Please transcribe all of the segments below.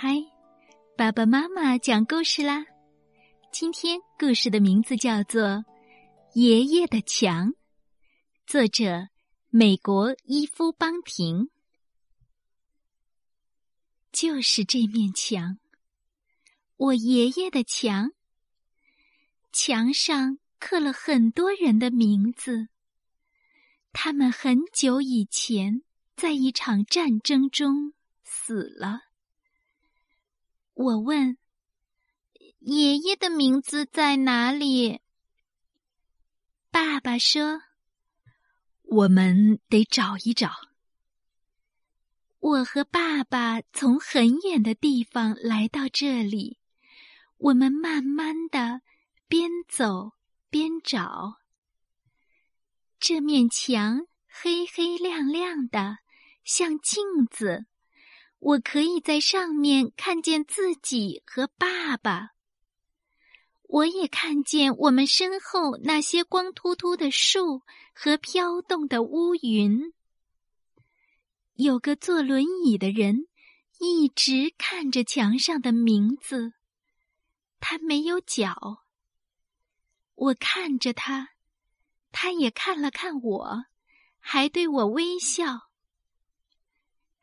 嗨，爸爸妈妈讲故事啦！今天故事的名字叫做《爷爷的墙》，作者美国伊夫邦廷。就是这面墙，我爷爷的墙。墙上刻了很多人的名字，他们很久以前在一场战争中死了。我问：“爷爷的名字在哪里？”爸爸说：“我们得找一找。”我和爸爸从很远的地方来到这里，我们慢慢的边走边找。这面墙黑黑亮亮的，像镜子。我可以在上面看见自己和爸爸。我也看见我们身后那些光秃秃的树和飘动的乌云。有个坐轮椅的人一直看着墙上的名字，他没有脚。我看着他，他也看了看我，还对我微笑。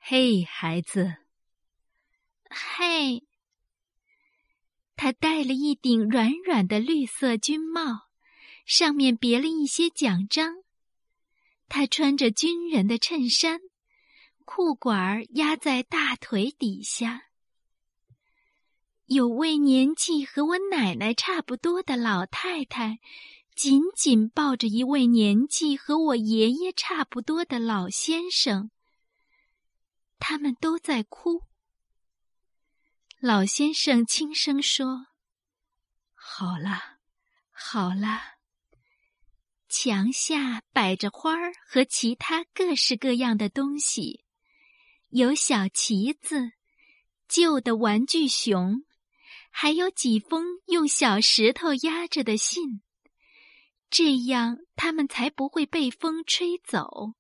嘿，孩子。嘿，他戴了一顶软软的绿色军帽，上面别了一些奖章。他穿着军人的衬衫，裤管儿压在大腿底下。有位年纪和我奶奶差不多的老太太，紧紧抱着一位年纪和我爷爷差不多的老先生。他们都在哭。老先生轻声说：“好了，好了。”墙下摆着花儿和其他各式各样的东西，有小旗子、旧的玩具熊，还有几封用小石头压着的信，这样他们才不会被风吹走。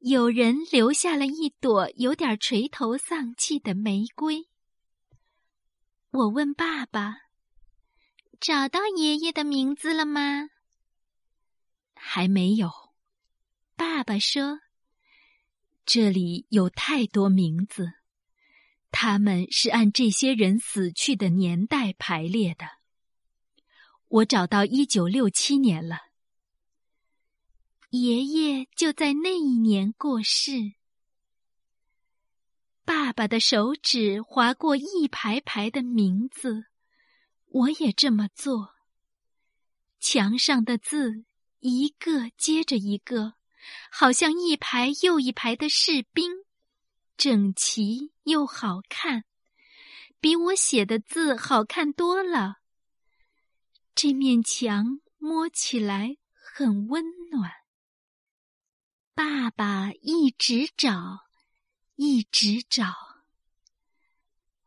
有人留下了一朵有点垂头丧气的玫瑰。我问爸爸：“找到爷爷的名字了吗？”还没有。爸爸说：“这里有太多名字，他们是按这些人死去的年代排列的。我找到一九六七年了。”爷爷就在那一年过世。爸爸的手指划过一排排的名字，我也这么做。墙上的字一个接着一个，好像一排又一排的士兵，整齐又好看，比我写的字好看多了。这面墙摸起来很温暖。爸爸一直找，一直找。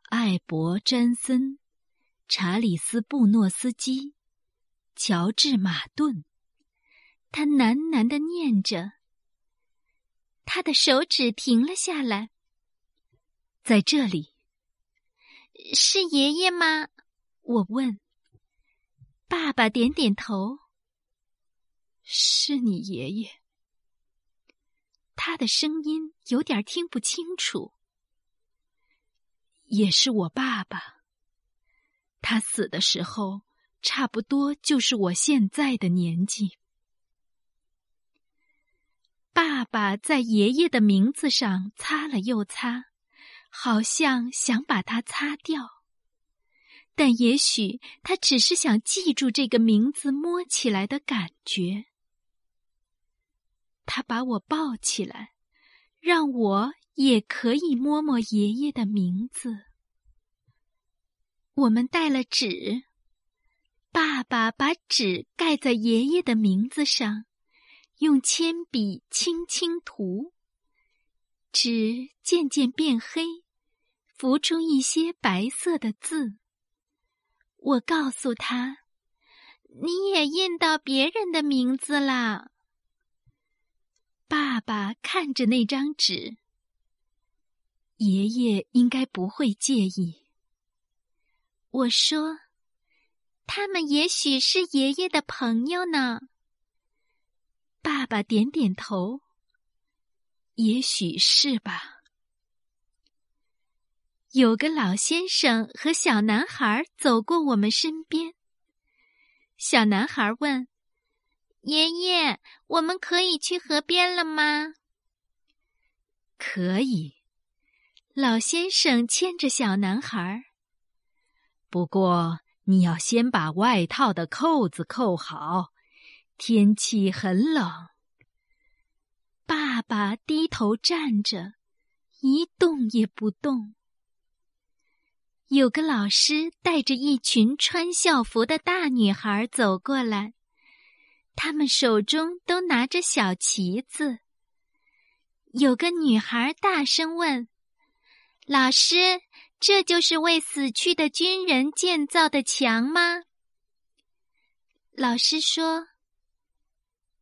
艾伯·詹森、查理斯·布诺斯基、乔治·马顿，他喃喃的念着。他的手指停了下来。在这里，是爷爷吗？我问。爸爸点点头。是你爷爷。他的声音有点听不清楚。也是我爸爸。他死的时候，差不多就是我现在的年纪。爸爸在爷爷的名字上擦了又擦，好像想把它擦掉，但也许他只是想记住这个名字摸起来的感觉。他把我抱起来，让我也可以摸摸爷爷的名字。我们带了纸，爸爸把纸盖在爷爷的名字上，用铅笔轻轻涂，纸渐渐变黑，浮出一些白色的字。我告诉他：“你也印到别人的名字啦。”爸爸看着那张纸，爷爷应该不会介意。我说：“他们也许是爷爷的朋友呢。”爸爸点点头。也许是吧。有个老先生和小男孩走过我们身边。小男孩问：“爷爷，我们可以去河边了吗？”“可以。”老先生牵着小男孩。不过你要先把外套的扣子扣好，天气很冷。爸爸低头站着，一动也不动。有个老师带着一群穿校服的大女孩走过来，他们手中都拿着小旗子。有个女孩大声问：“老师，这就是为死去的军人建造的墙吗？”老师说。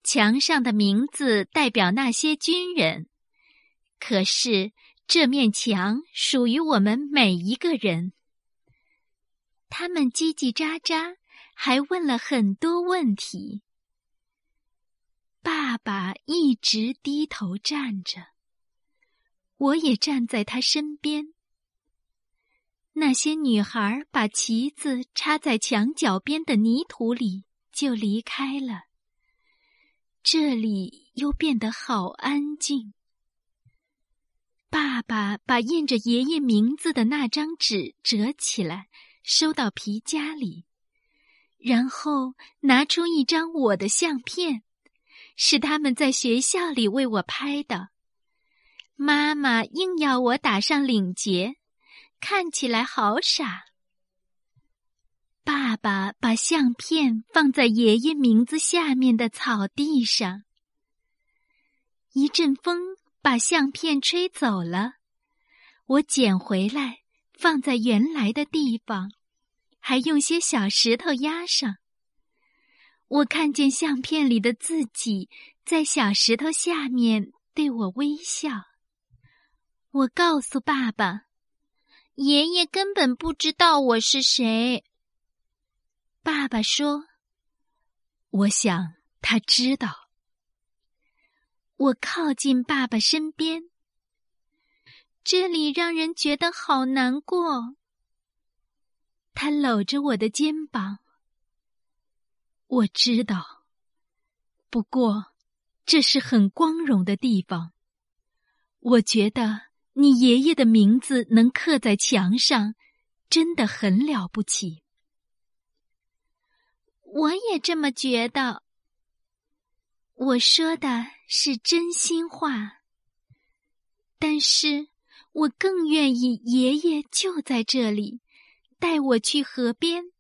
墙上的名字代表那些军人，可是这面墙属于我们每一个人。他们叽叽喳喳，还问了很多问题。爸爸一直低头站着，我也站在他身边。那些女孩把旗子插在墙角边的泥土里，就离开了。这里又变得好安静。爸爸把印着爷爷名字的那张纸折起来，收到皮夹里，然后拿出一张我的相片，是他们在学校里为我拍的。妈妈硬要我打上领结，看起来好傻。爸爸把相片放在爷爷名字下面的草地上。一阵风把相片吹走了，我捡回来放在原来的地方，还用些小石头压上。我看见相片里的自己在小石头下面对我微笑。我告诉爸爸，爷爷根本不知道我是谁。爸爸说：“我想他知道。”我靠近爸爸身边，这里让人觉得好难过。他搂着我的肩膀。我知道，不过这是很光荣的地方。我觉得你爷爷的名字能刻在墙上，真的很了不起。我也这么觉得。我说的是真心话，但是我更愿意爷爷就在这里，带我去河边，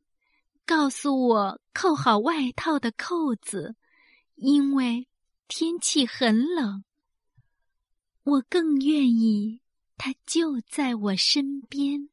告诉我扣好外套的扣子，因为天气很冷。我更愿意他就在我身边。